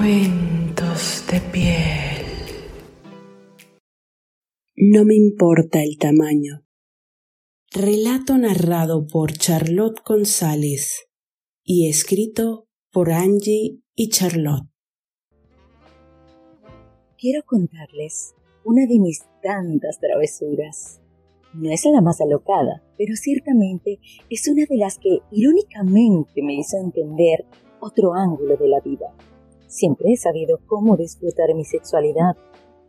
Cuentos de piel. No me importa el tamaño. Relato narrado por Charlotte González y escrito por Angie y Charlotte. Quiero contarles una de mis tantas travesuras. No es la más alocada, pero ciertamente es una de las que irónicamente me hizo entender otro ángulo de la vida. Siempre he sabido cómo disfrutar mi sexualidad,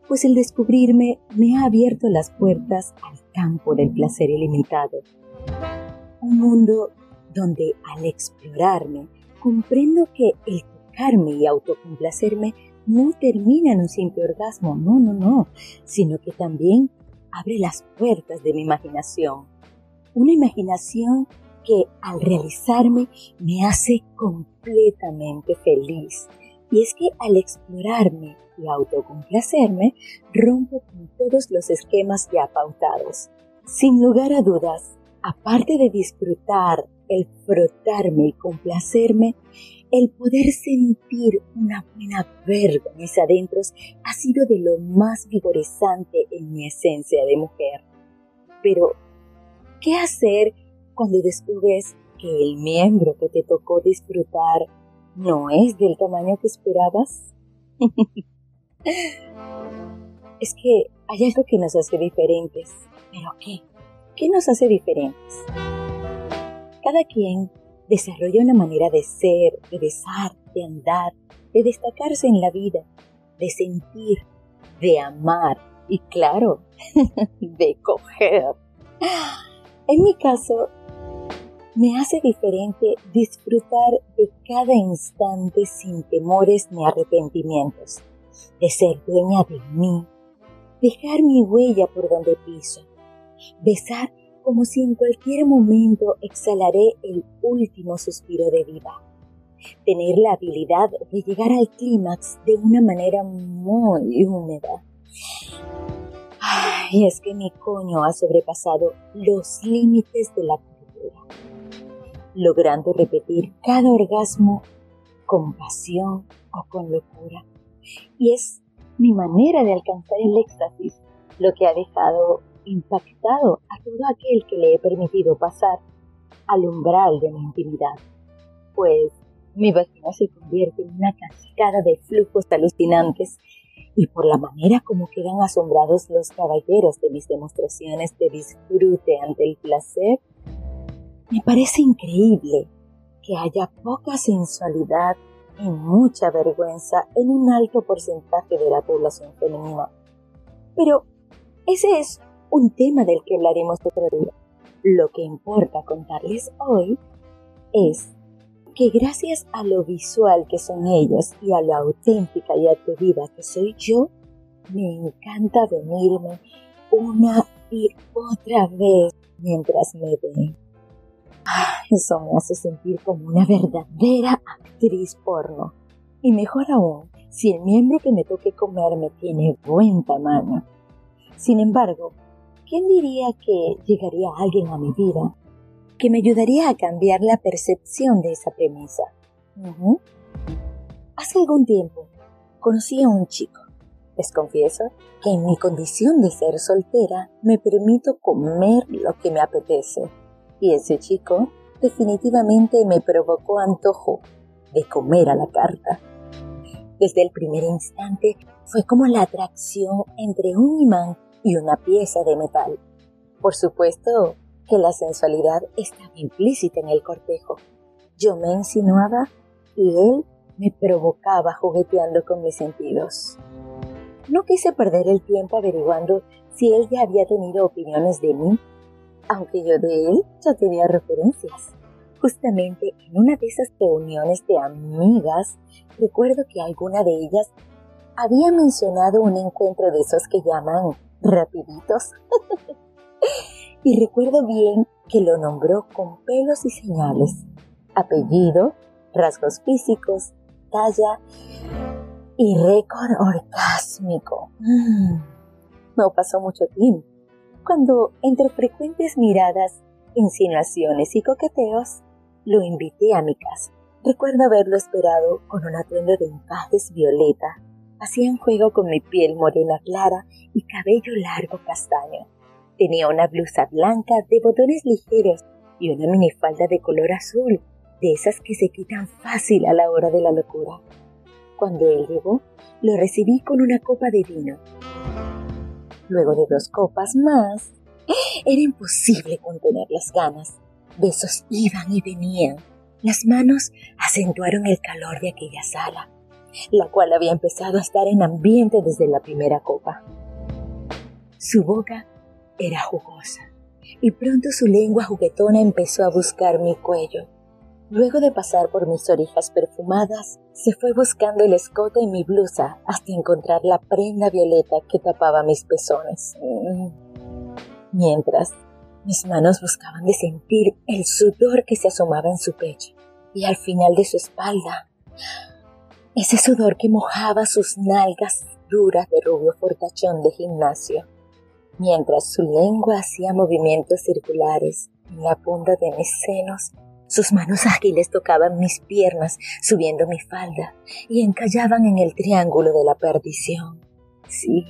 pues el descubrirme me ha abierto las puertas al campo del placer ilimitado. Un mundo donde al explorarme comprendo que el tocarme y autocomplacerme no termina en un simple orgasmo, no, no, no, sino que también abre las puertas de mi imaginación. Una imaginación que al realizarme me hace completamente feliz y es que al explorarme y autocomplacerme, rompo con todos los esquemas ya pautados. Sin lugar a dudas, aparte de disfrutar el frotarme y complacerme, el poder sentir una buena verga en mis adentros ha sido de lo más vigorizante en mi esencia de mujer. Pero, ¿qué hacer cuando descubres que el miembro que te tocó disfrutar no es del tamaño que esperabas? es que hay algo que nos hace diferentes. ¿Pero qué? ¿Qué nos hace diferentes? Cada quien desarrolla una manera de ser, de besar, de andar, de destacarse en la vida, de sentir, de amar y claro, de coger. En mi caso, me hace diferente disfrutar de cada instante sin temores ni arrepentimientos, de ser dueña de mí, dejar mi huella por donde piso, besar como si en cualquier momento exhalaré el último suspiro de vida, tener la habilidad de llegar al clímax de una manera muy húmeda. Ay, es que mi coño ha sobrepasado los límites de la logrando repetir cada orgasmo con pasión o con locura. Y es mi manera de alcanzar el éxtasis lo que ha dejado impactado a todo aquel que le he permitido pasar al umbral de mi intimidad. Pues mi vagina se convierte en una cascada de flujos alucinantes y por la manera como quedan asombrados los caballeros de mis demostraciones de disfrute ante el placer, me parece increíble que haya poca sensualidad y mucha vergüenza en un alto porcentaje de la población femenina. Pero ese es un tema del que hablaremos otro día. Lo que importa contarles hoy es que gracias a lo visual que son ellos y a la auténtica y atrevida que soy yo, me encanta venirme una y otra vez mientras me ven. Eso me hace sentir como una verdadera actriz porno. Y mejor aún, si el miembro que me toque comerme tiene buen tamaño. Sin embargo, ¿quién diría que llegaría alguien a mi vida que me ayudaría a cambiar la percepción de esa premisa? Hace algún tiempo conocí a un chico. Les confieso que en mi condición de ser soltera me permito comer lo que me apetece y ese chico definitivamente me provocó antojo de comer a la carta. Desde el primer instante fue como la atracción entre un imán y una pieza de metal. Por supuesto que la sensualidad estaba implícita en el cortejo. Yo me insinuaba y él me provocaba jugueteando con mis sentidos. No quise perder el tiempo averiguando si él ya había tenido opiniones de mí aunque yo de él ya tenía referencias. Justamente en una de esas reuniones de amigas, recuerdo que alguna de ellas había mencionado un encuentro de esos que llaman rapiditos. y recuerdo bien que lo nombró con pelos y señales, apellido, rasgos físicos, talla y récord orgásmico. Mm. No pasó mucho tiempo cuando, entre frecuentes miradas, insinuaciones y coqueteos, lo invité a mi casa. Recuerdo haberlo esperado con un atuendo de encajes violeta. Hacían juego con mi piel morena clara y cabello largo castaño. Tenía una blusa blanca de botones ligeros y una minifalda de color azul, de esas que se quitan fácil a la hora de la locura. Cuando él llegó, lo recibí con una copa de vino. Luego de dos copas más, era imposible contener las ganas. Besos iban y venían. Las manos acentuaron el calor de aquella sala, la cual había empezado a estar en ambiente desde la primera copa. Su boca era jugosa y pronto su lengua juguetona empezó a buscar mi cuello. Luego de pasar por mis orejas perfumadas, se fue buscando el escote y mi blusa hasta encontrar la prenda violeta que tapaba mis pezones. Mm. Mientras, mis manos buscaban de sentir el sudor que se asomaba en su pecho y al final de su espalda. Ese sudor que mojaba sus nalgas duras de rubio fortachón de gimnasio mientras su lengua hacía movimientos circulares en la punta de mis senos. Sus manos ágiles tocaban mis piernas, subiendo mi falda, y encallaban en el triángulo de la perdición. Sí,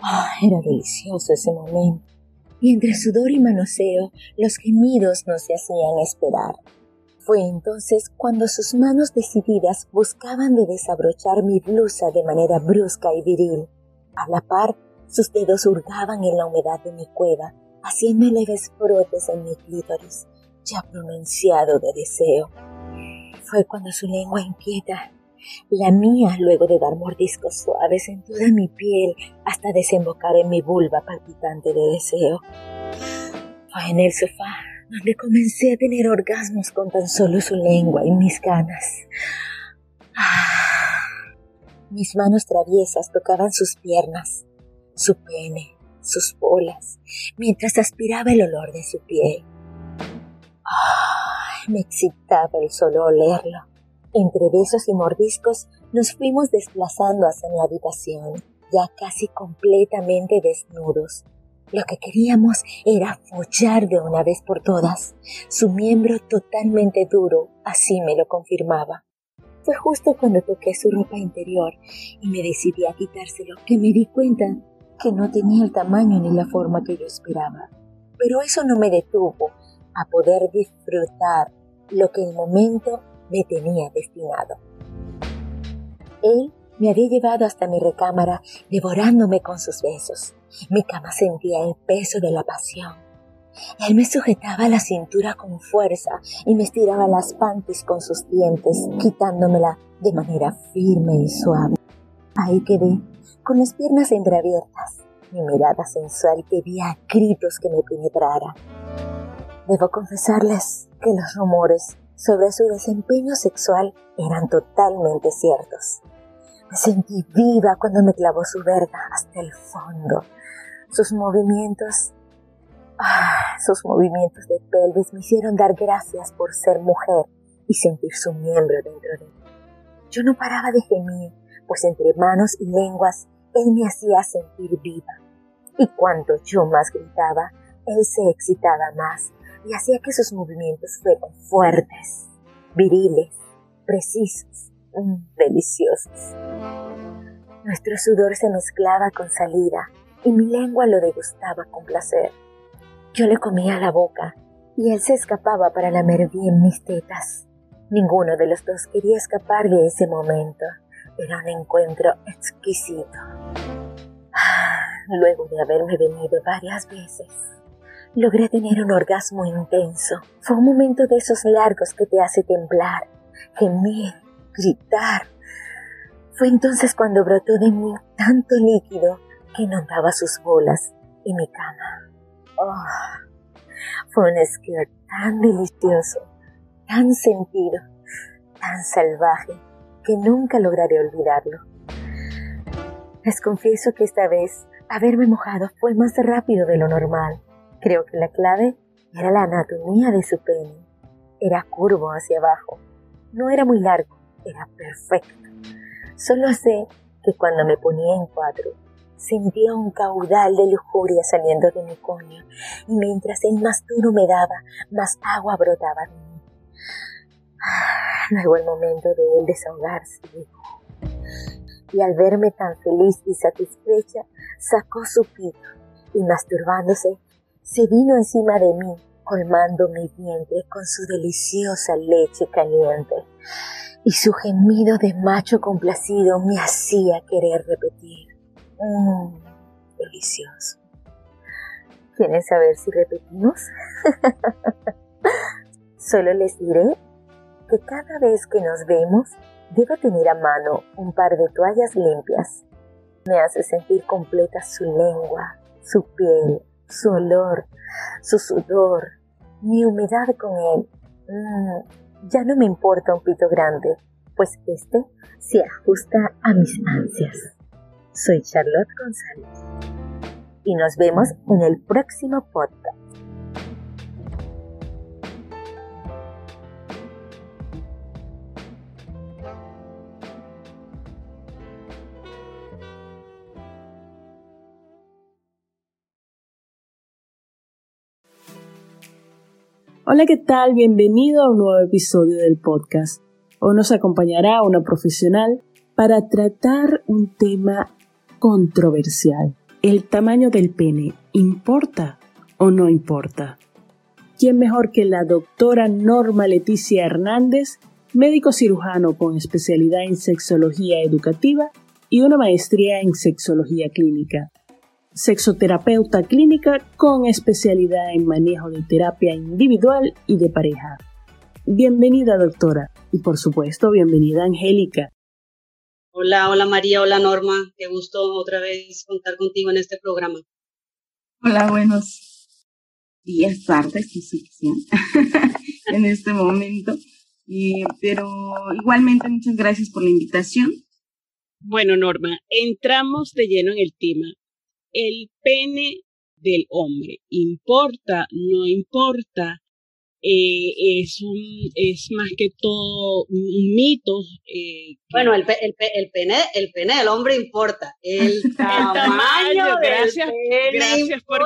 ah, era delicioso ese momento. Y entre sudor y manoseo, los gemidos no se hacían esperar. Fue entonces cuando sus manos decididas buscaban de desabrochar mi blusa de manera brusca y viril. A la par, sus dedos hurgaban en la humedad de mi cueva, haciendo leves brotes en mi clítoris, pronunciado de deseo. Fue cuando su lengua inquieta, la mía luego de dar mordiscos suaves en toda mi piel hasta desembocar en mi vulva palpitante de deseo. Fue en el sofá donde comencé a tener orgasmos con tan solo su lengua y mis ganas. Ah, mis manos traviesas tocaban sus piernas, su pene, sus bolas, mientras aspiraba el olor de su piel. Me excitaba el solo olerlo. Entre besos y mordiscos nos fuimos desplazando hacia mi habitación, ya casi completamente desnudos. Lo que queríamos era follar de una vez por todas. Su miembro totalmente duro así me lo confirmaba. Fue justo cuando toqué su ropa interior y me decidí a quitárselo que me di cuenta que no tenía el tamaño ni la forma que yo esperaba. Pero eso no me detuvo a poder disfrutar lo que el momento me tenía destinado. Él me había llevado hasta mi recámara devorándome con sus besos. Mi cama sentía el peso de la pasión. Él me sujetaba la cintura con fuerza y me estiraba las panties con sus dientes, quitándomela de manera firme y suave. Ahí quedé, con las piernas entreabiertas, mi mirada sensual pedía gritos que me penetrara. Debo confesarles que los rumores sobre su desempeño sexual eran totalmente ciertos. Me sentí viva cuando me clavó su verga hasta el fondo. Sus movimientos, ah, sus movimientos de pelvis me hicieron dar gracias por ser mujer y sentir su miembro dentro de mí. Yo no paraba de gemir pues entre manos y lenguas él me hacía sentir viva. Y cuanto yo más gritaba, él se excitaba más y hacía que sus movimientos fueran fuertes, viriles, precisos, mm, deliciosos. Nuestro sudor se mezclaba con salida y mi lengua lo degustaba con placer. Yo le comía la boca y él se escapaba para lamer bien mis tetas. Ninguno de los dos quería escapar de ese momento. Era un encuentro exquisito. Ah, luego de haberme venido varias veces, logré tener un orgasmo intenso. Fue un momento de esos largos que te hace temblar, gemir, gritar. Fue entonces cuando brotó de mí tanto líquido que inundaba sus bolas y mi cama. Oh, fue un skirt tan delicioso, tan sentido, tan salvaje que nunca lograré olvidarlo. Les confieso que esta vez haberme mojado fue más rápido de lo normal. Creo que la clave era la anatomía de su pene. Era curvo hacia abajo. No era muy largo, era perfecto. Solo sé que cuando me ponía en cuatro, sentía un caudal de lujuria saliendo de mi coño, y mientras el más duro me daba, más agua brotaba de mí. Llegó el momento de él desahogarse. Y al verme tan feliz y satisfecha, sacó su pito y masturbándose, se vino encima de mí, colmando mi vientre con su deliciosa leche caliente. Y su gemido de macho complacido me hacía querer repetir. Mmm, delicioso. ¿Quieren saber si repetimos? Solo les diré que cada vez que nos vemos, debo tener a mano un par de toallas limpias. Me hace sentir completa su lengua, su piel, su olor, su sudor, mi humedad con él. Mm, ya no me importa un pito grande, pues este se ajusta a mis ansias. Soy Charlotte González y nos vemos en el próximo podcast. Hola, ¿qué tal? Bienvenido a un nuevo episodio del podcast. Hoy nos acompañará una profesional para tratar un tema controversial. ¿El tamaño del pene importa o no importa? ¿Quién mejor que la doctora Norma Leticia Hernández, médico cirujano con especialidad en sexología educativa y una maestría en sexología clínica? Sexoterapeuta clínica con especialidad en manejo de terapia individual y de pareja. Bienvenida doctora y por supuesto bienvenida Angélica. Hola, hola María, hola Norma, qué gusto otra vez contar contigo en este programa. Hola, buenos días, tardes, si en este momento. pero igualmente muchas gracias por la invitación. Bueno, Norma, entramos de lleno en el tema. El pene del hombre, ¿importa? ¿No importa? eh, es, un, es más que todo un, mito. Eh, bueno, el, el, el, pene, el pene del hombre importa. El tamaño, gracias, del gracias por...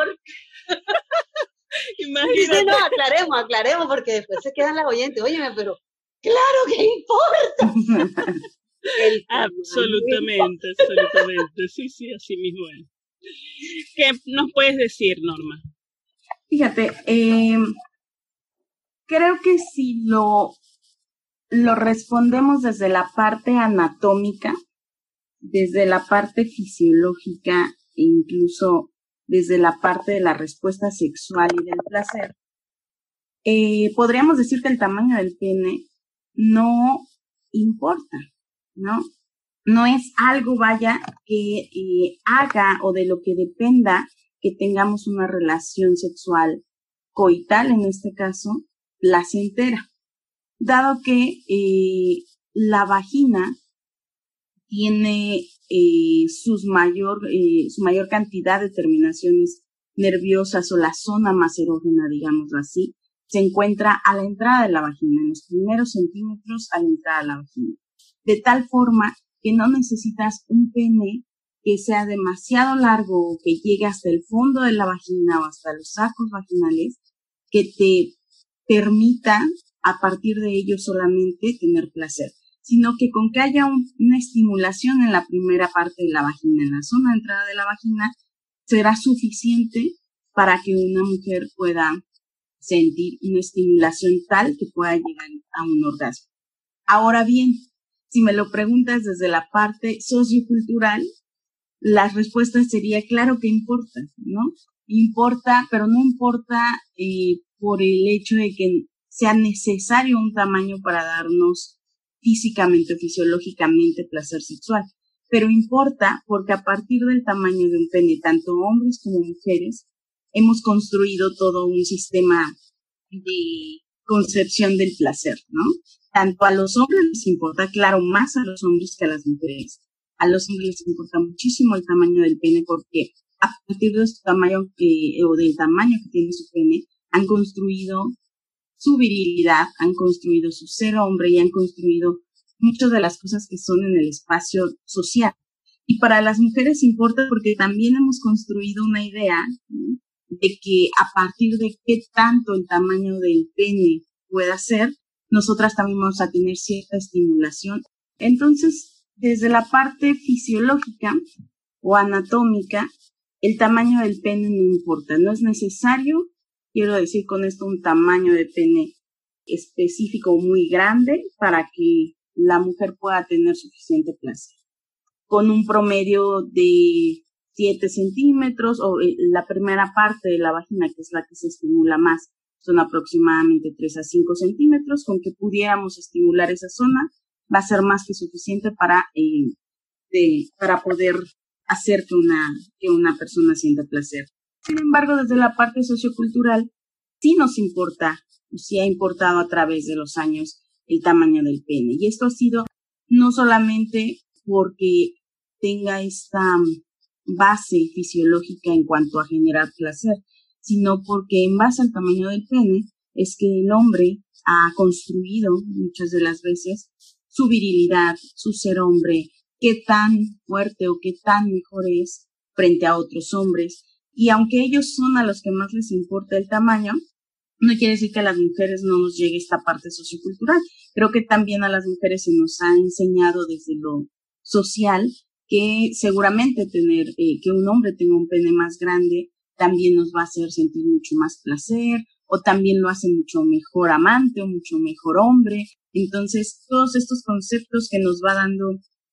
Imagínate. no, aclaremos, aclaremos, porque después se quedan las oyentes. Óyeme, pero claro que importa. absolutamente, absolutamente. Sí, sí, así mismo es. ¿Qué nos puedes decir, Norma? Fíjate, eh, creo que si lo, lo respondemos desde la parte anatómica, desde la parte fisiológica e incluso desde la parte de la respuesta sexual y del placer, eh, podríamos decir que el tamaño del pene no importa, ¿no? No es algo, vaya, que eh, haga o de lo que dependa que tengamos una relación sexual coital en este caso, placentera, dado que eh, la vagina tiene eh, mayor, eh, su mayor cantidad de terminaciones nerviosas o la zona más erógena, digámoslo así, se encuentra a la entrada de la vagina, en los primeros centímetros a la entrada de la vagina. De tal forma que no necesitas un pene que sea demasiado largo o que llegue hasta el fondo de la vagina o hasta los sacos vaginales que te permita a partir de ello solamente tener placer, sino que con que haya una estimulación en la primera parte de la vagina, en la zona de entrada de la vagina, será suficiente para que una mujer pueda sentir una estimulación tal que pueda llegar a un orgasmo. Ahora bien, si me lo preguntas desde la parte sociocultural, la respuesta sería claro que importa, ¿no? Importa, pero no importa eh, por el hecho de que sea necesario un tamaño para darnos físicamente o fisiológicamente placer sexual. Pero importa porque a partir del tamaño de un pene, tanto hombres como mujeres, hemos construido todo un sistema de concepción del placer, ¿no? Tanto a los hombres les importa, claro, más a los hombres que a las mujeres. A los hombres les importa muchísimo el tamaño del pene porque a partir de su tamaño que, o del tamaño que tiene su pene, han construido su virilidad, han construido su ser hombre y han construido muchas de las cosas que son en el espacio social. Y para las mujeres importa porque también hemos construido una idea de que a partir de qué tanto el tamaño del pene pueda ser, nosotras también vamos a tener cierta estimulación. Entonces, desde la parte fisiológica o anatómica, el tamaño del pene no importa, no es necesario, quiero decir con esto, un tamaño de pene específico muy grande para que la mujer pueda tener suficiente placer. Con un promedio de 7 centímetros o eh, la primera parte de la vagina, que es la que se estimula más, son aproximadamente 3 a 5 centímetros, con que pudiéramos estimular esa zona, va a ser más que suficiente para, eh, para poder hacer que una, que una persona sienta placer. Sin embargo, desde la parte sociocultural, sí nos importa, sí ha importado a través de los años el tamaño del pene. Y esto ha sido no solamente porque tenga esta base fisiológica en cuanto a generar placer, sino porque en base al tamaño del pene es que el hombre ha construido muchas de las veces su virilidad, su ser hombre, qué tan fuerte o qué tan mejor es frente a otros hombres. Y aunque ellos son a los que más les importa el tamaño, no quiere decir que a las mujeres no nos llegue esta parte sociocultural. Creo que también a las mujeres se nos ha enseñado desde lo social que seguramente tener, eh, que un hombre tenga un pene más grande también nos va a hacer sentir mucho más placer o también lo hace mucho mejor amante o mucho mejor hombre. Entonces, todos estos conceptos que nos va dando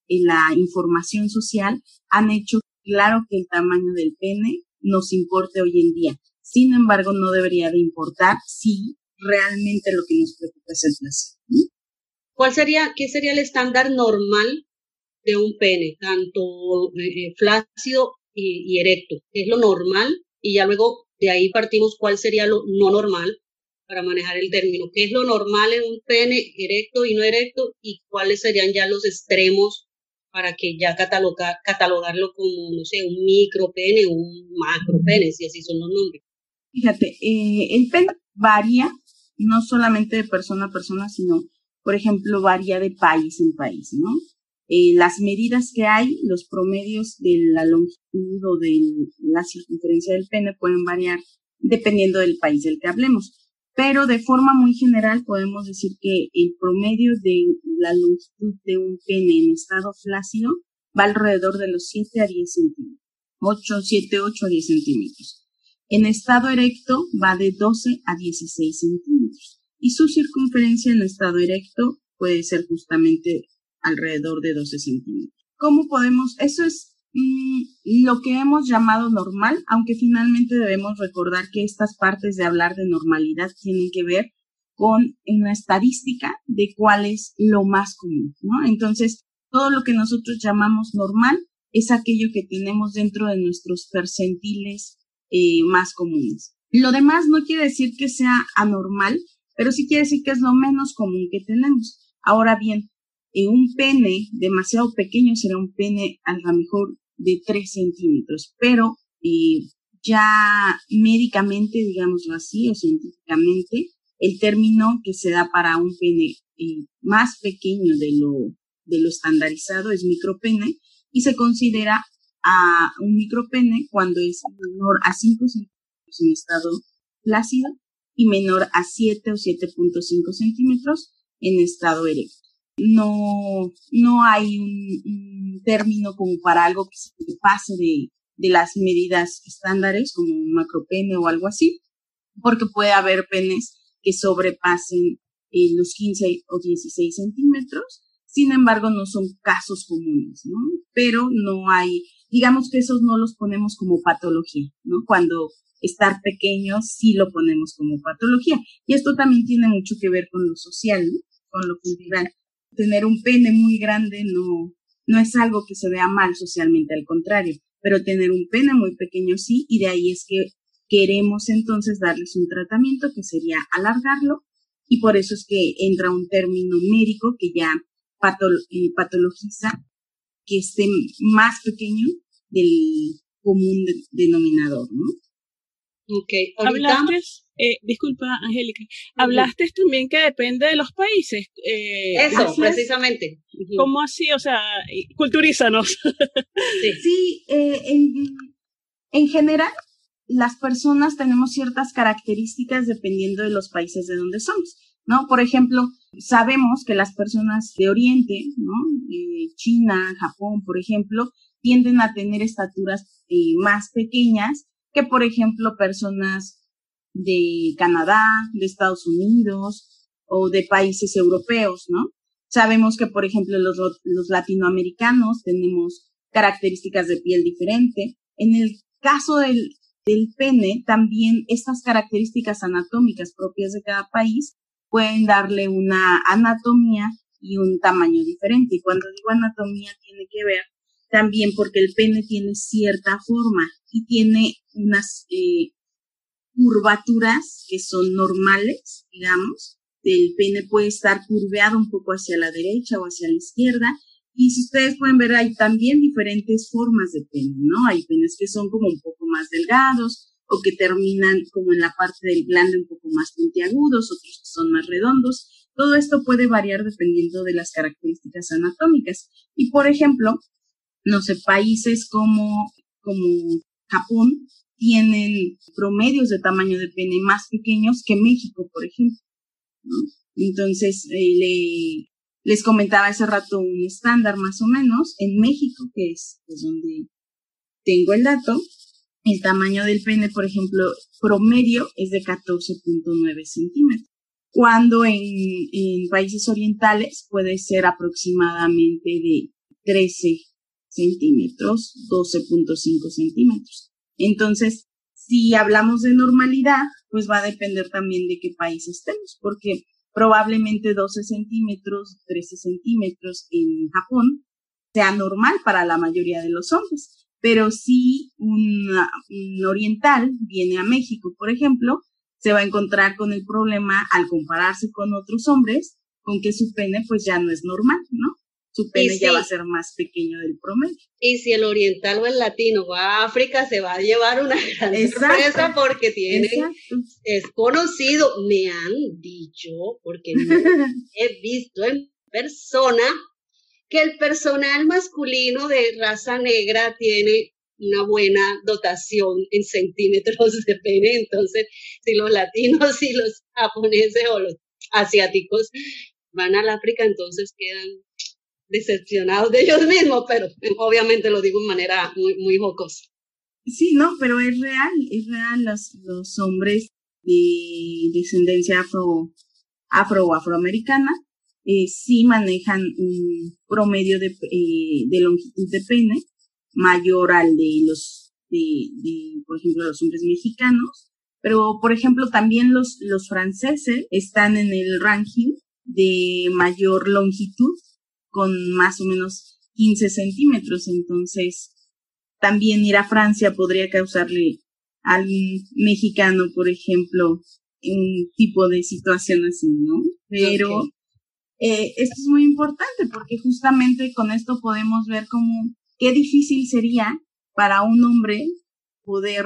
eh, la información social han hecho claro que el tamaño del pene nos importe hoy en día. Sin embargo, no debería de importar si realmente lo que nos preocupa es el placer. ¿Cuál sería, qué sería el estándar normal de un pene, tanto eh, eh, flácido y, erecto? ¿Qué es lo normal? Y ya luego de ahí partimos cuál sería lo no normal para manejar el término. ¿Qué es lo normal en un pene erecto y no erecto? ¿Y cuáles serían ya los extremos para que ya catalogar, catalogarlo como, no sé, un micropene o un macropene, si así son los nombres? Fíjate, eh, el pene varía no solamente de persona a persona, sino, por ejemplo, varía de país en país, ¿no? Eh, las medidas que hay, los promedios de la longitud o de la circunferencia del pene pueden variar dependiendo del país del que hablemos. Pero de forma muy general podemos decir que el promedio de la longitud de un pene en estado flácido va alrededor de los 7 a 10 centímetros. 8, 7, 8 a 10 centímetros. En estado erecto va de 12 a 16 centímetros. Y su circunferencia en estado erecto puede ser justamente alrededor de 12 centímetros. ¿Cómo podemos? Eso es mm, lo que hemos llamado normal, aunque finalmente debemos recordar que estas partes de hablar de normalidad tienen que ver con una estadística de cuál es lo más común. Entonces, todo lo que nosotros llamamos normal es aquello que tenemos dentro de nuestros percentiles eh, más comunes. Lo demás no quiere decir que sea anormal, pero sí quiere decir que es lo menos común que tenemos. Ahora bien, un pene demasiado pequeño será un pene a lo mejor de 3 centímetros, pero eh, ya médicamente, digámoslo así, o científicamente, el término que se da para un pene eh, más pequeño de lo, de lo estandarizado es micropene y se considera a un micropene cuando es menor a 5 centímetros en estado plácido y menor a 7 o 7.5 centímetros en estado erecto no, no hay un, término como para algo que se pase de, de las medidas estándares, como un macropene o algo así, porque puede haber penes que sobrepasen eh, los 15 o 16 centímetros, sin embargo no son casos comunes, ¿no? Pero no hay, digamos que esos no los ponemos como patología, ¿no? Cuando estar pequeños sí lo ponemos como patología. Y esto también tiene mucho que ver con lo social, ¿no? Con lo cultural tener un pene muy grande no, no es algo que se vea mal socialmente, al contrario, pero tener un pene muy pequeño sí, y de ahí es que queremos entonces darles un tratamiento que sería alargarlo, y por eso es que entra un término médico que ya eh, patologiza que esté más pequeño del común denominador, ¿no? Ok, Hablaste, eh, disculpa, Angélica, hablaste también que depende de los países. Eh, Eso, precisamente. ¿Cómo así? O sea, culturízanos. sí, sí eh, en, en general, las personas tenemos ciertas características dependiendo de los países de donde somos, ¿no? Por ejemplo, Sabemos que las personas de Oriente, ¿no? Eh, China, Japón, por ejemplo, tienden a tener estaturas eh, más pequeñas que, por ejemplo, personas de Canadá, de Estados Unidos o de países europeos, ¿no? Sabemos que, por ejemplo, los, los latinoamericanos tenemos características de piel diferente. En el caso del, del pene, también estas características anatómicas propias de cada país pueden darle una anatomía y un tamaño diferente. Y cuando digo anatomía tiene que ver también porque el pene tiene cierta forma y tiene unas eh, curvaturas que son normales, digamos. El pene puede estar curveado un poco hacia la derecha o hacia la izquierda. Y si ustedes pueden ver, hay también diferentes formas de pene, ¿no? Hay penes que son como un poco más delgados o que terminan como en la parte del glande un poco más puntiagudos, otros que son más redondos. Todo esto puede variar dependiendo de las características anatómicas. Y por ejemplo, no sé, países como, como Japón tienen promedios de tamaño de pene más pequeños que México, por ejemplo. Entonces, eh, le, les comentaba hace rato un estándar más o menos. En México, que es, donde tengo el dato, el tamaño del pene, por ejemplo, promedio es de 14.9 centímetros, cuando en, en, países orientales puede ser aproximadamente de 13 centímetros, 12.5 centímetros. Entonces, si hablamos de normalidad, pues va a depender también de qué país estemos, porque probablemente 12 centímetros, 13 centímetros en Japón sea normal para la mayoría de los hombres. Pero si un, oriental viene a México, por ejemplo, se va a encontrar con el problema al compararse con otros hombres, con que su pene pues ya no es normal, ¿no? Su pene ya va a ser más pequeño del promedio. Y si el oriental o el latino va a África, se va a llevar una gran sorpresa porque tiene, es conocido, me han dicho, porque he visto en persona, que el personal masculino de raza negra tiene una buena dotación en centímetros de pene, entonces si los latinos y los japoneses o los asiáticos van al África, entonces quedan decepcionados de ellos mismos, pero obviamente lo digo de manera muy, muy jocosa. Sí, no, pero es real, es real. Los, los hombres de descendencia afro, afro o afroamericana eh, sí manejan un promedio de, eh, de longitud de pene mayor al de los, de, por ejemplo, los hombres mexicanos. Pero, por ejemplo, también los, los franceses están en el ranking de mayor longitud con más o menos 15 centímetros. Entonces, también ir a Francia podría causarle a algún mexicano, por ejemplo, un tipo de situación así, ¿no? Pero eh, esto es muy importante porque justamente con esto podemos ver cómo qué difícil sería para un hombre poder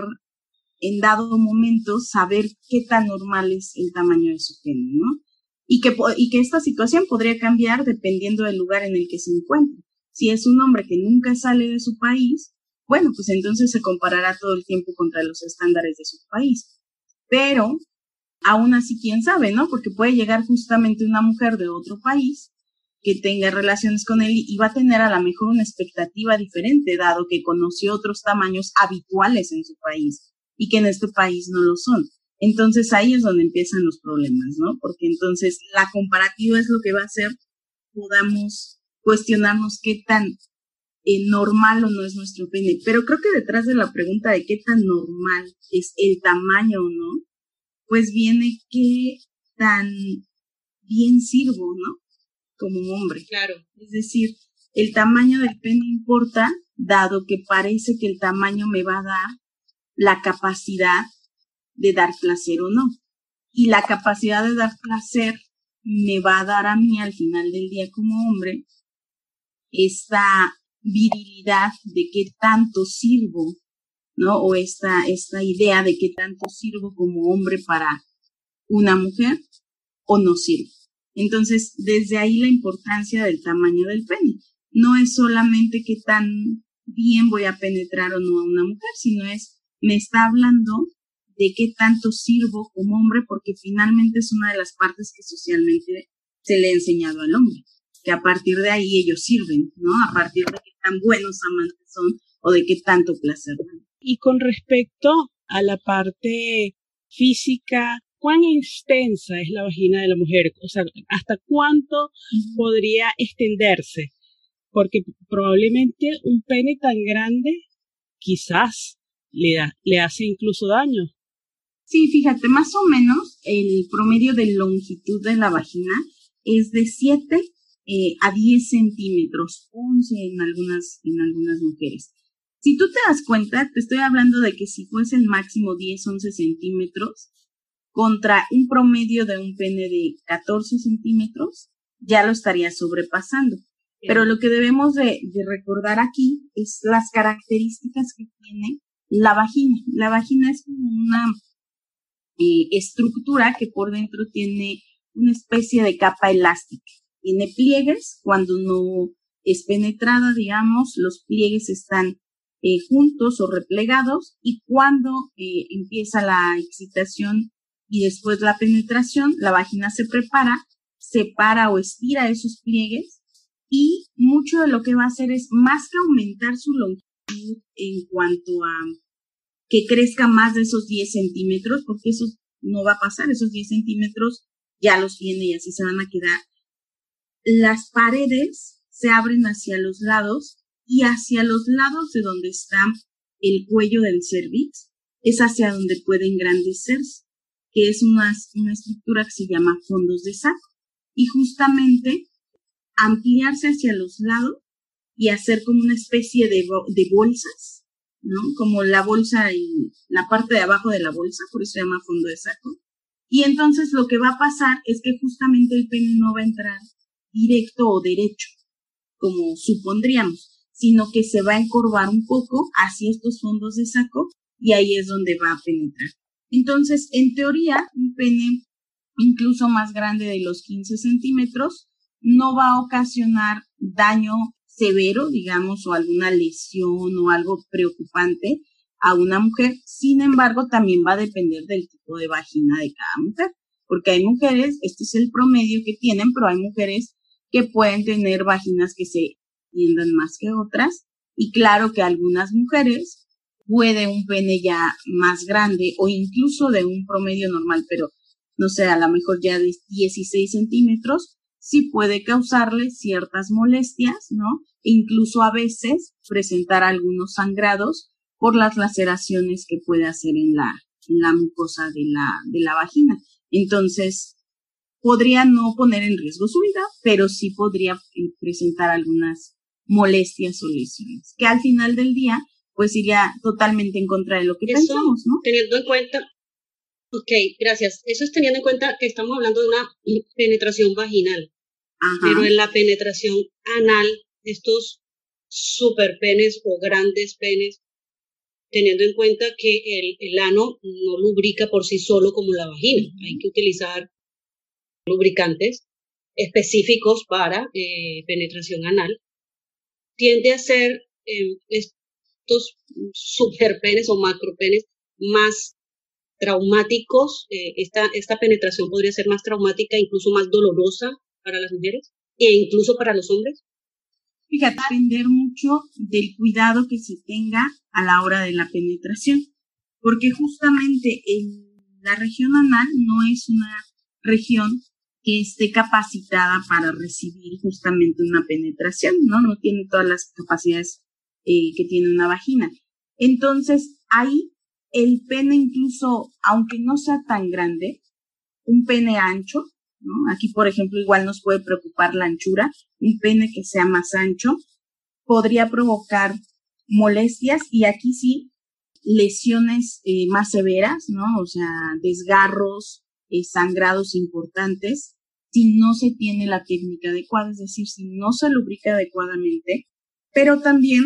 en dado momento saber qué tan normal es el tamaño de su pene, ¿no? Y que, y que esta situación podría cambiar dependiendo del lugar en el que se encuentre. Si es un hombre que nunca sale de su país, bueno, pues entonces se comparará todo el tiempo contra los estándares de su país. Pero, aún así, quién sabe, ¿no? Porque puede llegar justamente una mujer de otro país que tenga relaciones con él y va a tener a lo mejor una expectativa diferente, dado que conoció otros tamaños habituales en su país y que en este país no lo son. Entonces ahí es donde empiezan los problemas, ¿no? Porque entonces la comparativa es lo que va a hacer podamos cuestionarnos qué tan eh, normal o no es nuestro pene. Pero creo que detrás de la pregunta de qué tan normal es el tamaño o no, pues viene qué tan bien sirvo, ¿no? Como hombre. Claro. Es decir, el tamaño del pene importa, dado que parece que el tamaño me va a dar la capacidad de dar placer o no. Y la capacidad de dar placer me va a dar a mí al final del día como hombre esta virilidad de qué tanto sirvo, ¿no? O esta, esta idea de qué tanto sirvo como hombre para una mujer o no sirvo. Entonces, desde ahí la importancia del tamaño del pene. No es solamente qué tan bien voy a penetrar o no a una mujer, sino es, me está hablando de qué tanto sirvo como hombre, porque finalmente es una de las partes que socialmente se le ha enseñado al hombre, que a partir de ahí ellos sirven, ¿no? A partir de qué tan buenos amantes son o de qué tanto placer dan. Y con respecto a la parte física, ¿cuán extensa es la vagina de la mujer? O sea, ¿hasta cuánto podría extenderse? Porque probablemente un pene tan grande quizás le, da, le hace incluso daño. Sí, fíjate, más o menos el promedio de longitud de la vagina es de 7 eh, a 10 centímetros, 11 en algunas, en algunas mujeres. Si tú te das cuenta, te estoy hablando de que si fuese el máximo 10, 11 centímetros contra un promedio de un pene de 14 centímetros, ya lo estaría sobrepasando. Pero lo que debemos de, de recordar aquí es las características que tiene la vagina. La vagina es como una eh, estructura que por dentro tiene una especie de capa elástica. Tiene pliegues cuando no es penetrada, digamos, los pliegues están eh, juntos o replegados y cuando eh, empieza la excitación y después la penetración, la vagina se prepara, separa o estira esos pliegues y mucho de lo que va a hacer es más que aumentar su longitud en cuanto a que crezca más de esos 10 centímetros, porque eso no va a pasar, esos 10 centímetros ya los tiene y así se van a quedar. Las paredes se abren hacia los lados y hacia los lados de donde está el cuello del cervix es hacia donde puede engrandecerse, que es una, una estructura que se llama fondos de saco. Y justamente ampliarse hacia los lados y hacer como una especie de, de bolsas ¿no? Como la bolsa y la parte de abajo de la bolsa, por eso se llama fondo de saco. Y entonces lo que va a pasar es que justamente el pene no va a entrar directo o derecho, como supondríamos, sino que se va a encorvar un poco hacia estos fondos de saco y ahí es donde va a penetrar. Entonces, en teoría, un pene incluso más grande de los 15 centímetros no va a ocasionar daño severo, digamos, o alguna lesión o algo preocupante a una mujer. Sin embargo, también va a depender del tipo de vagina de cada mujer, porque hay mujeres, este es el promedio que tienen, pero hay mujeres que pueden tener vaginas que se tiendan más que otras. Y claro que algunas mujeres puede un pene ya más grande o incluso de un promedio normal, pero no sé, a lo mejor ya de 16 centímetros, sí puede causarle ciertas molestias, ¿no? E incluso a veces presentar algunos sangrados por las laceraciones que puede hacer en la, en la mucosa de la, de la vagina. Entonces, podría no poner en riesgo su vida, pero sí podría eh, presentar algunas molestias o lesiones, que al final del día, pues iría totalmente en contra de lo que pensamos, ¿no? Teniendo en cuenta, ok, gracias. Eso es teniendo en cuenta que estamos hablando de una penetración vaginal. Pero en la penetración anal, estos super penes o grandes penes, teniendo en cuenta que el, el ano no lubrica por sí solo como la vagina, hay que utilizar lubricantes específicos para eh, penetración anal, tiende a ser eh, estos super penes o macro penes más traumáticos, eh, esta, esta penetración podría ser más traumática, incluso más dolorosa para las mujeres e incluso para los hombres? Fíjate, depender mucho del cuidado que se tenga a la hora de la penetración, porque justamente la región anal no es una región que esté capacitada para recibir justamente una penetración, ¿no? No tiene todas las capacidades eh, que tiene una vagina. Entonces, ahí el pene incluso, aunque no sea tan grande, un pene ancho Aquí, por ejemplo, igual nos puede preocupar la anchura. Un pene que sea más ancho podría provocar molestias y aquí sí lesiones eh, más severas, ¿no? O sea, desgarros, eh, sangrados importantes, si no se tiene la técnica adecuada, es decir, si no se lubrica adecuadamente, pero también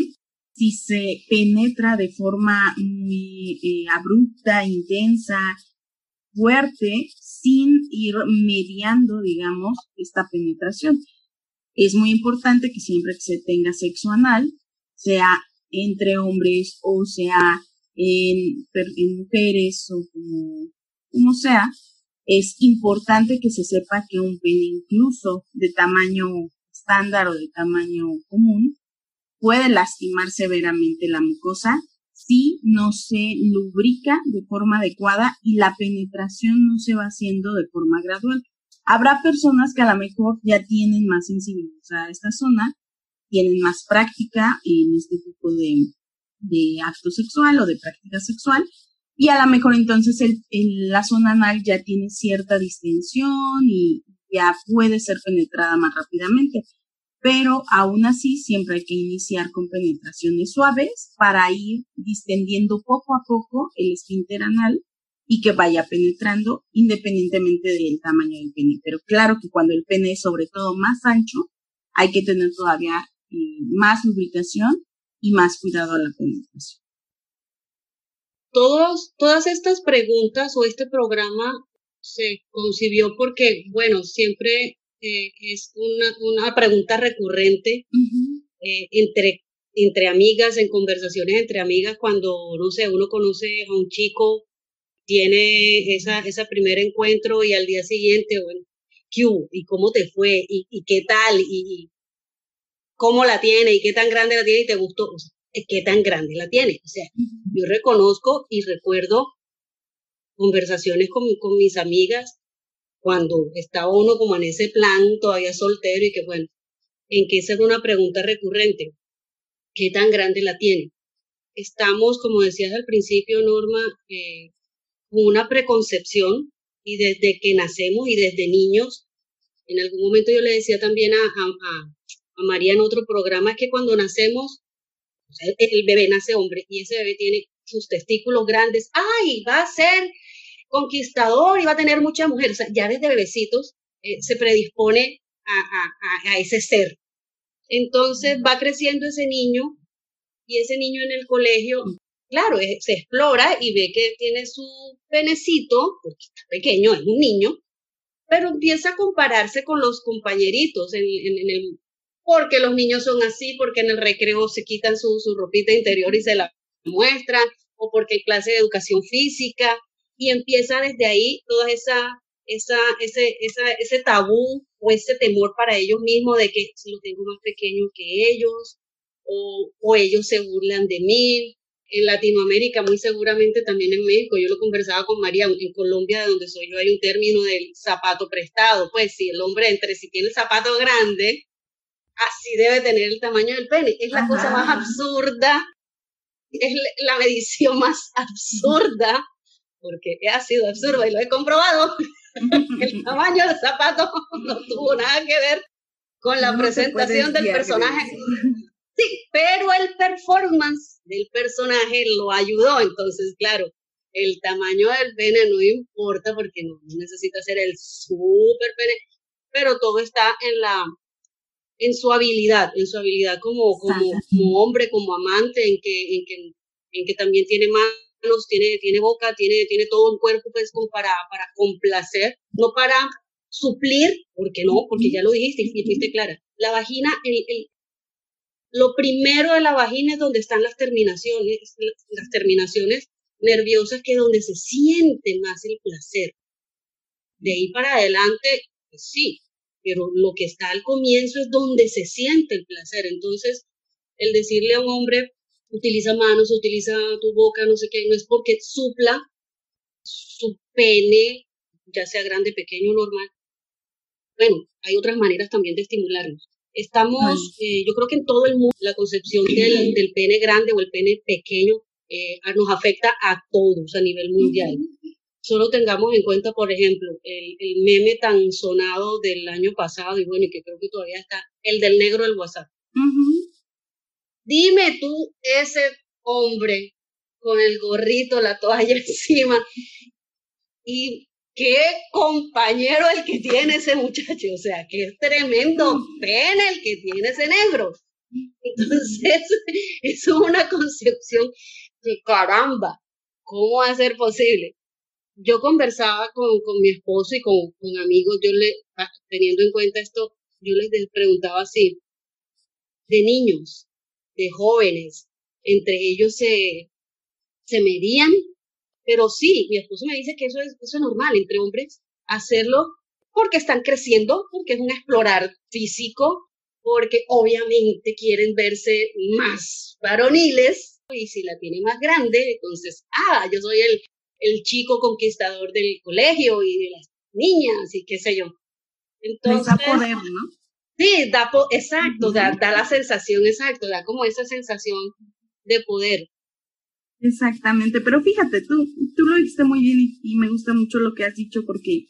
si se penetra de forma muy eh, abrupta, intensa, fuerte, sin ir mediando, digamos, esta penetración. Es muy importante que siempre que se tenga sexo anal, sea entre hombres o sea en, mujeres o como, sea, es importante que se sepa que un pene incluso de tamaño estándar o de tamaño común puede lastimar severamente la mucosa si no se lubrica de forma adecuada y la penetración no se va haciendo de forma gradual. Habrá personas que a lo mejor ya tienen más sensibilidad a esta zona, tienen más práctica en este tipo de, de acto sexual o de práctica sexual y a lo mejor entonces el, la zona anal ya tiene cierta distensión y ya puede ser penetrada más rápidamente. Pero aún así siempre hay que iniciar con penetraciones suaves para ir distendiendo poco a poco el esfínter anal y que vaya penetrando independientemente del tamaño del pene. Pero claro que cuando el pene es sobre todo más ancho, hay que tener todavía eh, más lubricación y más cuidado a la penetración todos, todas estas preguntas o este programa se concibió porque, bueno, siempre eh, es una, una, pregunta recurrente eh, entre, entre amigas, en conversaciones entre amigas, cuando, no sé, uno conoce a un chico, tiene esa, ese primer encuentro y al día siguiente, bueno, ¿qué ¿Y cómo te fue? ¿Y, y qué tal? ¿Y, ¿Y, cómo la tiene? ¿Y qué tan grande la tiene? ¿Y te gustó? qué tan grande la tiene. O sea, yo reconozco y recuerdo conversaciones con, con mis amigas cuando estaba uno como en ese plan todavía soltero y que bueno, en que esa es una pregunta recurrente. ¿Qué tan grande la tiene? Estamos, como decías al principio, Norma, eh, una preconcepción y desde que nacemos y desde niños, en algún momento yo le decía también a, a, a María en otro programa, que cuando nacemos el bebé nace hombre y ese bebé tiene sus testículos grandes. ¡Ay! Va a ser conquistador y va a tener muchas mujeres. Ya desde bebecitos eh, se predispone a, a, a, ese ser. Entonces va creciendo ese niño y ese niño en el colegio, claro, eh, se explora y ve que tiene su penecito, porque está pequeño, es un niño, pero empieza a compararse con los compañeritos en, en el porque los niños son así, porque en el recreo se quitan su, su ropita interior y se la muestran, o porque hay clase de educación física, y empieza desde ahí toda esa, esa, ese, esa, ese tabú o ese temor para ellos mismos de que si lo tengo más pequeño que ellos, o, o ellos se burlan de mí. En Latinoamérica, muy seguramente también en México, yo lo conversaba con María, en Colombia, de donde soy yo, hay un término del zapato prestado. Pues si el hombre entre, si tiene el zapato grande, así debe tener el tamaño del pene. Es la cosa más absurda, es la medición más absurda, porque ha sido absurdo y lo he comprobado. el tamaño del zapato no tuvo nada que ver con la presentación del personaje. Sí, pero el performance del personaje lo ayudó. Entonces, claro, el tamaño del pene no importa porque no necesita ser el super pene, pero todo está en la en su habilidad, en su habilidad como, como, como hombre, como amante, en que, en que, en que también tiene manos, tiene, tiene boca, tiene, tiene todo un cuerpo pues para, para complacer, no para suplir, porque no, porque ya lo dijiste y clara. La vagina, el, el, lo primero de la vagina es donde están las terminaciones, las terminaciones nerviosas, que es donde se siente más el placer. De ahí para adelante, pues sí, pero lo que está al comienzo es donde se siente el placer. Entonces, el decirle a un hombre, utiliza manos, utiliza tu boca, no sé qué, no es porque supla su pene, ya sea grande, pequeño, normal. Bueno, hay otras maneras también de estimularnos. Estamos, eh, yo creo que en todo el mundo la concepción del, del pene grande o el pene pequeño eh, nos afecta a todos a nivel mundial. Solo tengamos en cuenta, por ejemplo, el, el, meme tan sonado del año pasado y bueno, y que creo que todavía está, el del negro del WhatsApp. Dime tú, ese hombre con el gorrito, la toalla encima, y qué compañero el que tiene ese muchacho, o sea, qué tremendo pene el que tiene ese negro. Entonces, es una concepción de caramba, ¿cómo va a ser posible? yo conversaba con, con mi esposo y con, con, amigos, yo le, ah, teniendo en cuenta esto, yo les preguntaba así, de niños, de jóvenes, entre ellos se, se medían, pero sí, mi esposo me dice que eso es, eso es normal, entre hombres hacerlo porque están creciendo, porque es un explorar físico, porque obviamente quieren verse más varoniles y si la tiene más grande, entonces, ah, yo soy el, el chico conquistador del colegio y de las niñas y qué sé yo. Entonces, poder, ¿no? Sí, da, exacto, da, da la sensación, exacto, da como esa sensación de poder. Exactamente, pero fíjate, tú, tú lo dijiste muy bien y, me gusta mucho lo que has dicho porque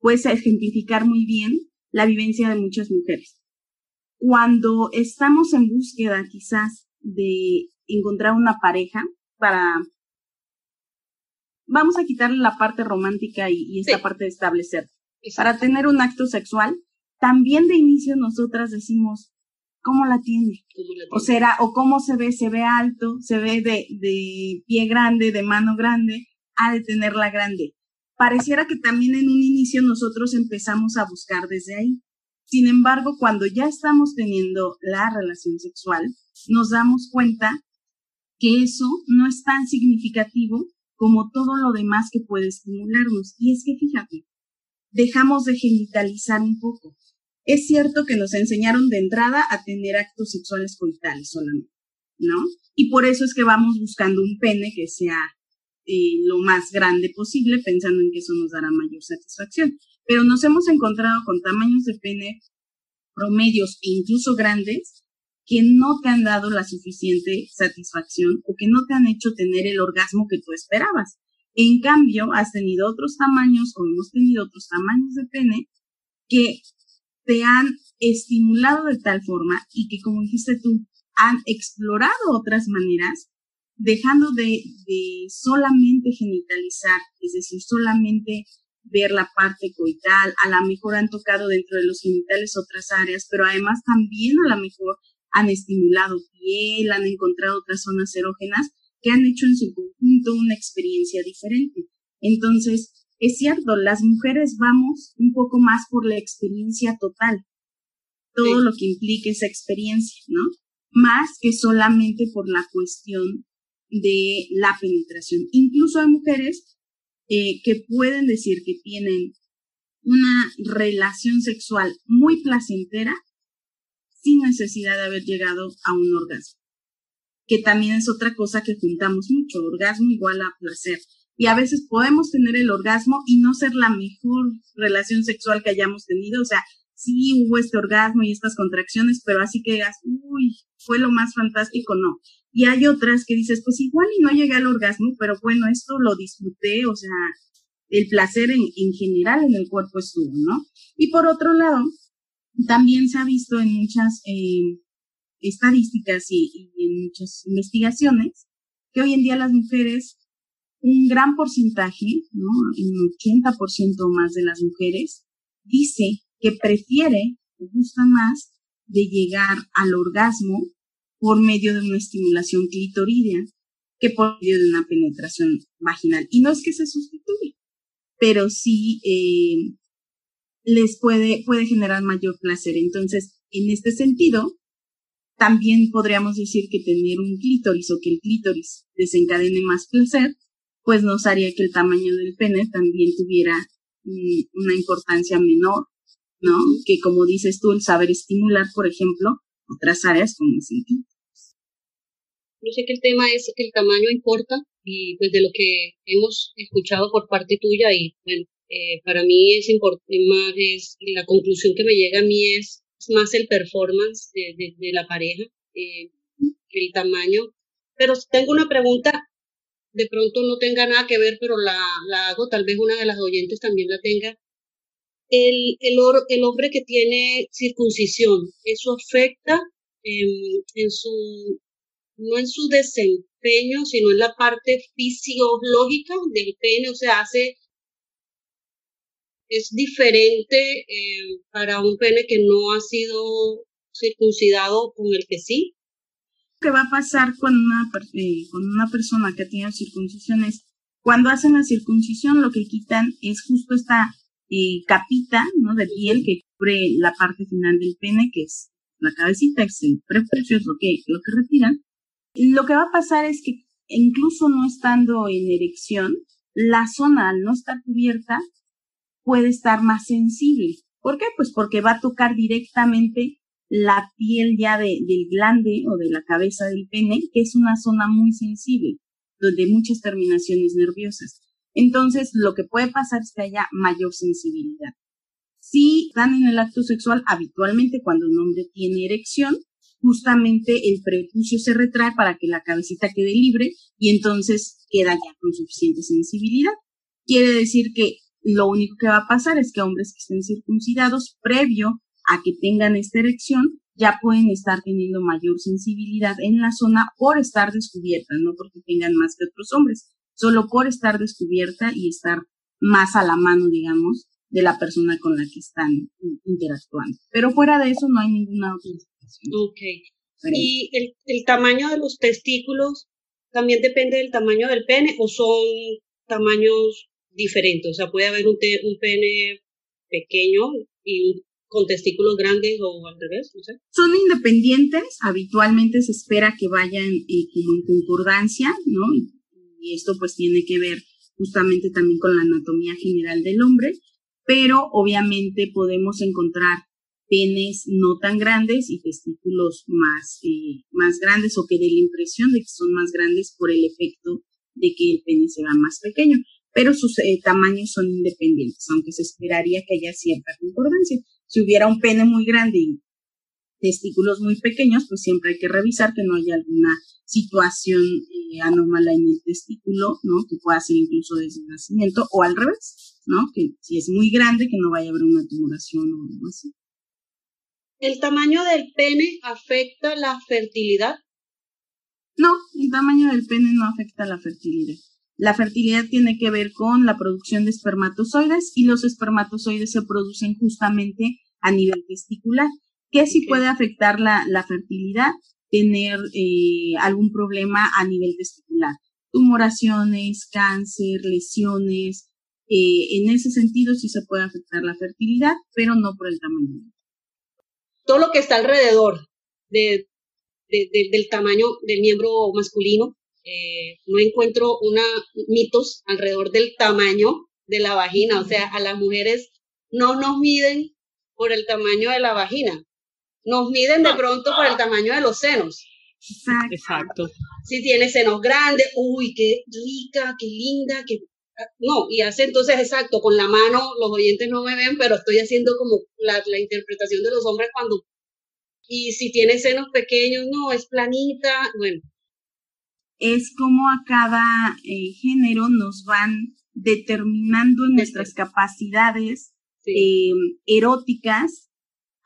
puedes ejemplificar muy bien la vivencia de muchas mujeres. Cuando estamos en búsqueda quizás de encontrar una pareja para, vamos a quitarle la parte romántica y, esta parte de establecer, para tener un acto sexual, también de inicio nosotras decimos, ¿cómo la tiene? O será, o cómo se ve, se ve alto, se ve de, de pie grande, de mano grande, ha de tenerla grande. Pareciera que también en un inicio nosotros empezamos a buscar desde ahí. Sin embargo, cuando ya estamos teniendo la relación sexual, nos damos cuenta que eso no es tan significativo como todo lo demás que puede estimularnos. Y es que fíjate, dejamos de genitalizar un poco. Es cierto que nos enseñaron de entrada a tener actos sexuales coitales solamente, ¿no? Y por eso es que vamos buscando un pene que sea eh, lo más grande posible, pensando en que eso nos dará mayor satisfacción. Pero nos hemos encontrado con tamaños de pene promedios e incluso grandes que no te han dado la suficiente satisfacción o que no te han hecho tener el orgasmo que tú esperabas. En cambio, has tenido otros tamaños o hemos tenido otros tamaños de pene que te han estimulado de tal forma y que, como dijiste tú, han explorado otras maneras, dejando de, de solamente genitalizar, es decir, solamente ver la parte coital, a lo mejor han tocado dentro de los genitales otras áreas, pero además también a lo mejor han estimulado piel, han encontrado otras zonas erógenas que han hecho en su conjunto una experiencia diferente. Entonces, es cierto, las mujeres vamos un poco más por la experiencia total, todo lo que implique esa experiencia, ¿no? Más que solamente por la cuestión de la penetración. Incluso hay mujeres eh, que pueden decir que tienen una relación sexual muy placentera sin necesidad de haber llegado a un orgasmo, que también es otra cosa que juntamos mucho, orgasmo igual a placer y a veces podemos tener el orgasmo y no ser la mejor relación sexual que hayamos tenido, o sea, sí hubo este orgasmo y estas contracciones, pero así que digas, uy, fue lo más fantástico, no. Y hay otras que dices, pues igual y no llegué al orgasmo, pero bueno, esto lo disfruté, o sea, el placer en, en general en el cuerpo estuvo, ¿no? Y por otro lado, también se ha visto en muchas eh, estadísticas y, y en muchas investigaciones que hoy en día las mujeres un gran porcentaje. Un 80% más de las mujeres dice que prefiere o gusta más de llegar al orgasmo por medio de una estimulación clitoridea que por medio de una penetración vaginal. Y no es que se sustituya, pero sí eh, les puede, puede generar mayor placer. Entonces, en este sentido, también podríamos decir que tener un clítoris o que el clítoris desencadene más placer pues nos haría que el tamaño del pene también tuviera mm, una importancia menor, ¿no? Que como dices tú, el saber estimular, por ejemplo, otras áreas como el sentido. Yo sé que el tema es que el tamaño importa y pues de lo que hemos escuchado por parte tuya y bueno, eh, para mí es importante más, la conclusión que me llega a mí es, más el performance de, la pareja eh, que el tamaño. Pero tengo una pregunta de pronto no tenga nada que ver, pero la, la hago, tal vez una de las oyentes también la tenga. El, el, el hombre que tiene circuncisión, ¿eso afecta en, en su, no en su desempeño, sino en la parte fisiológica del pene? O sea, hace, es diferente eh, para un pene que no ha sido circuncidado con el que sí que va a pasar con una, eh, con una persona que tiene circuncisión es cuando hacen la circuncisión lo que quitan es justo esta eh, capita ¿no? de piel que cubre la parte final del pene, que es la cabecita, es el prepucio, es lo que, lo que retiran. Lo que va a pasar es que incluso no estando en erección, la zona al no estar cubierta puede estar más sensible. ¿Por qué? Pues porque va a tocar directamente la piel ya de, del glande o de la cabeza del pene, que es una zona muy sensible, donde muchas terminaciones nerviosas. Entonces, lo que puede pasar es que haya mayor sensibilidad. Si están en el acto sexual, habitualmente cuando un hombre tiene erección, justamente el prepucio se retrae para que la cabecita quede libre y entonces queda ya con suficiente sensibilidad. Quiere decir que lo único que va a pasar es que hombres que estén circuncidados previo a que tengan esta erección ya pueden estar teniendo mayor sensibilidad en la zona por estar descubierta, no porque tengan más que otros hombres, solo por estar descubierta y estar más a la mano, digamos, de la persona con la que están interactuando. Pero fuera de eso no hay ninguna otra situación. Ok. ¿Y el, el tamaño de los testículos también depende del tamaño del pene o son tamaños diferentes? O sea, puede haber un, un pene pequeño y con testículos grandes o al revés, no sé. Son independientes, habitualmente se espera que vayan eh, como en concordancia, ¿no? Y esto pues tiene que ver justamente también con la anatomía general del hombre, pero obviamente podemos encontrar penes no tan grandes y testículos más, eh, más grandes o que dé la impresión de que son más grandes por el efecto de que el pene se va más pequeño, pero sus eh, tamaños son independientes, aunque se esperaría que haya cierta concordancia. Si hubiera un pene muy grande y testículos muy pequeños, pues siempre hay que revisar que no haya alguna situación eh, anómala en el testículo, ¿no? Que pueda ser incluso desde el nacimiento o al revés, ¿no? Que si es muy grande, que no vaya a haber una tumoración o algo así. ¿El tamaño del pene afecta la fertilidad? No, el tamaño del pene no afecta la fertilidad. La fertilidad tiene que ver con la producción de espermatozoides y los espermatozoides se producen justamente a nivel testicular. ¿Qué sí puede afectar la, la fertilidad? Tener eh, algún problema a nivel testicular. Tumoraciones, cáncer, lesiones. Eh, en ese sentido sí se puede afectar la fertilidad, pero no por el tamaño. Todo lo que está alrededor de, del tamaño del miembro masculino eh, no encuentro una mitos alrededor del tamaño de la vagina, o sea, a las mujeres no nos miden por el tamaño de la vagina, nos miden de pronto por el tamaño de los senos. Exacto. Si tiene senos grandes, uy, qué rica, qué linda, qué... No, y hace entonces exacto, con la mano, los oyentes no me ven, pero estoy haciendo como la, la interpretación de los hombres cuando... Y si tiene senos pequeños, no, es planita, bueno, es como a cada eh, género nos van determinando nuestras capacidades em, eróticas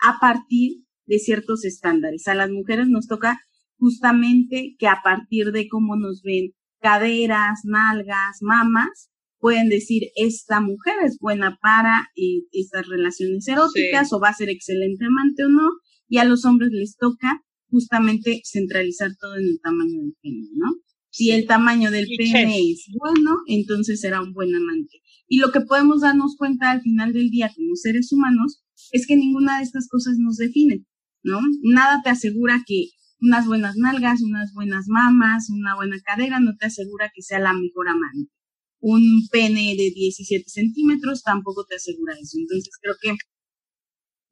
a partir de ciertos estándares. A las mujeres nos toca justamente que a partir de cómo nos ven caderas, nalgas, mamas, pueden decir, esta mujer es buena para eh, estas relaciones eróticas o va a ser excelente amante o no, y a los hombres les toca justamente centralizar todo en el tamaño del género, ¿no? Si el tamaño del pene es bueno, entonces será un buen amante. Y lo que podemos darnos cuenta al final del día como seres humanos es que ninguna de estas cosas nos define, ¿no? Nada te asegura que unas buenas nalgas, unas buenas mamas, una buena cadera no te asegura que sea la mejor amante. Un pene de 17 centímetros tampoco te asegura eso. Entonces creo que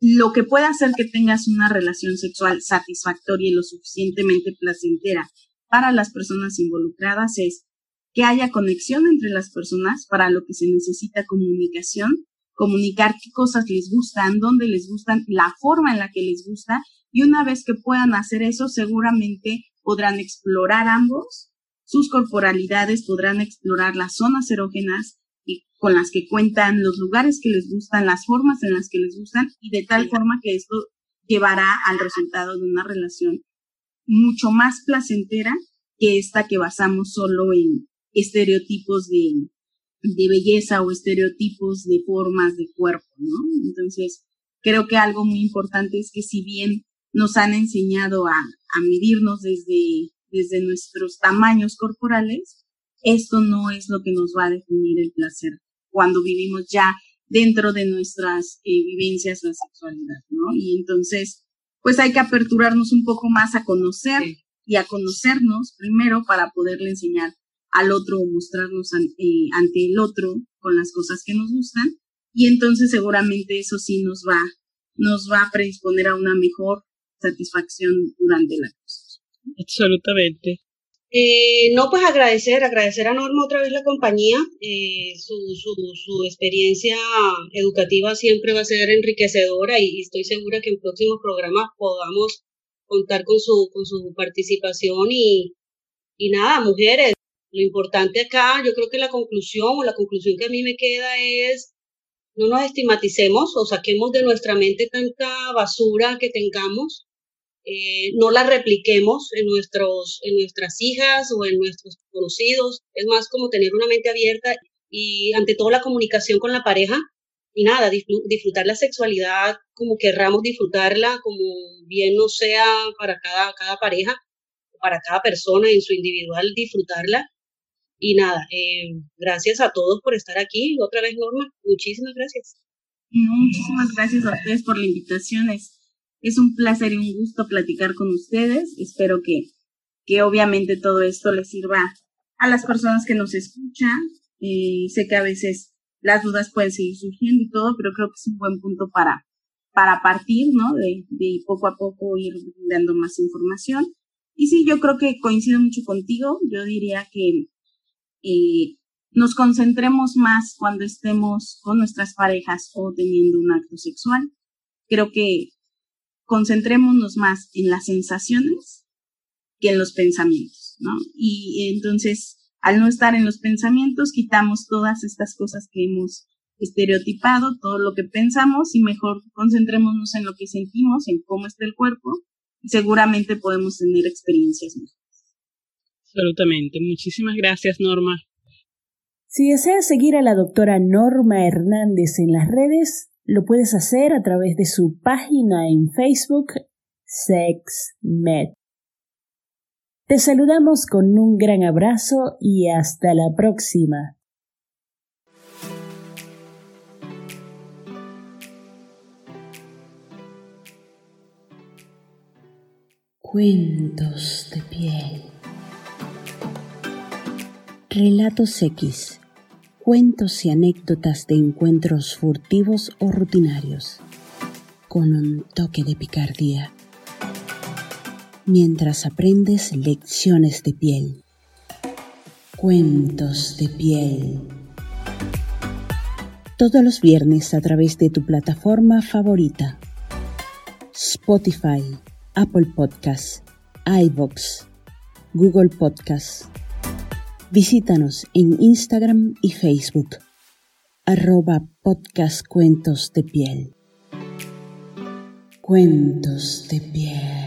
lo que puede hacer que tengas una relación sexual satisfactoria y lo suficientemente placentera para las personas involucradas es que haya conexión entre las personas para lo que se necesita comunicación, comunicar qué cosas les gustan, dónde les gustan, la forma en la que les gusta y una vez que puedan hacer eso seguramente podrán explorar ambos sus corporalidades, podrán explorar las zonas erógenas con las que cuentan, los lugares que les gustan, las formas en las que les gustan y de tal forma que esto llevará al resultado de una relación mucho más placentera que esta que basamos solo en estereotipos de, belleza o estereotipos de formas de cuerpo, ¿no? Entonces, creo que algo muy importante es que si bien nos han enseñado a, medirnos desde, desde nuestros tamaños corporales, esto no es lo que nos va a definir el placer cuando vivimos ya dentro de nuestras eh, vivencias la sexualidad, ¿no? Y entonces, pues hay que aperturarnos un poco más a conocer y a conocernos primero para poderle enseñar al otro o mostrarnos eh, ante el otro con las cosas que nos gustan y entonces seguramente eso sí nos va, nos va a predisponer a una mejor satisfacción durante la cosa. Absolutamente. Eh, no, pues agradecer, agradecer a Norma otra vez la compañía. Eh, su, su, experiencia educativa siempre va a ser enriquecedora y, estoy segura que en próximos programas podamos contar con su, con su participación y, y nada, mujeres. Lo importante acá, yo creo que la conclusión o la conclusión que a mí me queda es no nos estigmaticemos o saquemos de nuestra mente tanta basura que tengamos eh, no la repliquemos en, nuestros, en nuestras hijas o en nuestros conocidos. Es más como tener una mente abierta y ante todo la comunicación con la pareja y nada, disfrutar la sexualidad como querramos disfrutarla, como bien no sea para cada, cada pareja, para cada persona en su individual, disfrutarla. Y nada, eh, gracias a todos por estar aquí. Otra vez, Norma, muchísimas gracias. muchísimas gracias a ustedes por la invitación. Es un placer y un gusto platicar con ustedes. Espero que, que obviamente todo esto les sirva a las personas que nos escuchan. Eh, sé que a veces las dudas pueden seguir surgiendo y todo, pero creo que es un buen punto para, para partir, ¿no? De, de poco a poco ir dando más información. Y sí, yo creo que coincido mucho contigo. Yo diría que eh, nos concentremos más cuando estemos con nuestras parejas o teniendo un acto sexual. Creo que concentrémonos más en las sensaciones que en los pensamientos, ¿no? Y entonces, al no estar en los pensamientos, quitamos todas estas cosas que hemos estereotipado, todo lo que pensamos y mejor concentrémonos en lo que sentimos, en cómo está el cuerpo y seguramente podemos tener experiencias mejores. Absolutamente. Muchísimas gracias, Norma. Si deseas seguir a la doctora Norma Hernández en las redes, lo puedes hacer a través de su página en Facebook SexMed. Te saludamos con un gran abrazo y hasta la próxima. Cuentos de piel. Relatos X cuentos y anécdotas de encuentros furtivos o rutinarios, con un toque de picardía, mientras aprendes lecciones de piel. Cuentos de piel. Todos los viernes a través de tu plataforma favorita. Spotify, Apple Podcasts, iVoox, Google Podcasts Visítanos en Instagram y Facebook, arroba podcast Cuentos de Piel. Cuentos de Piel.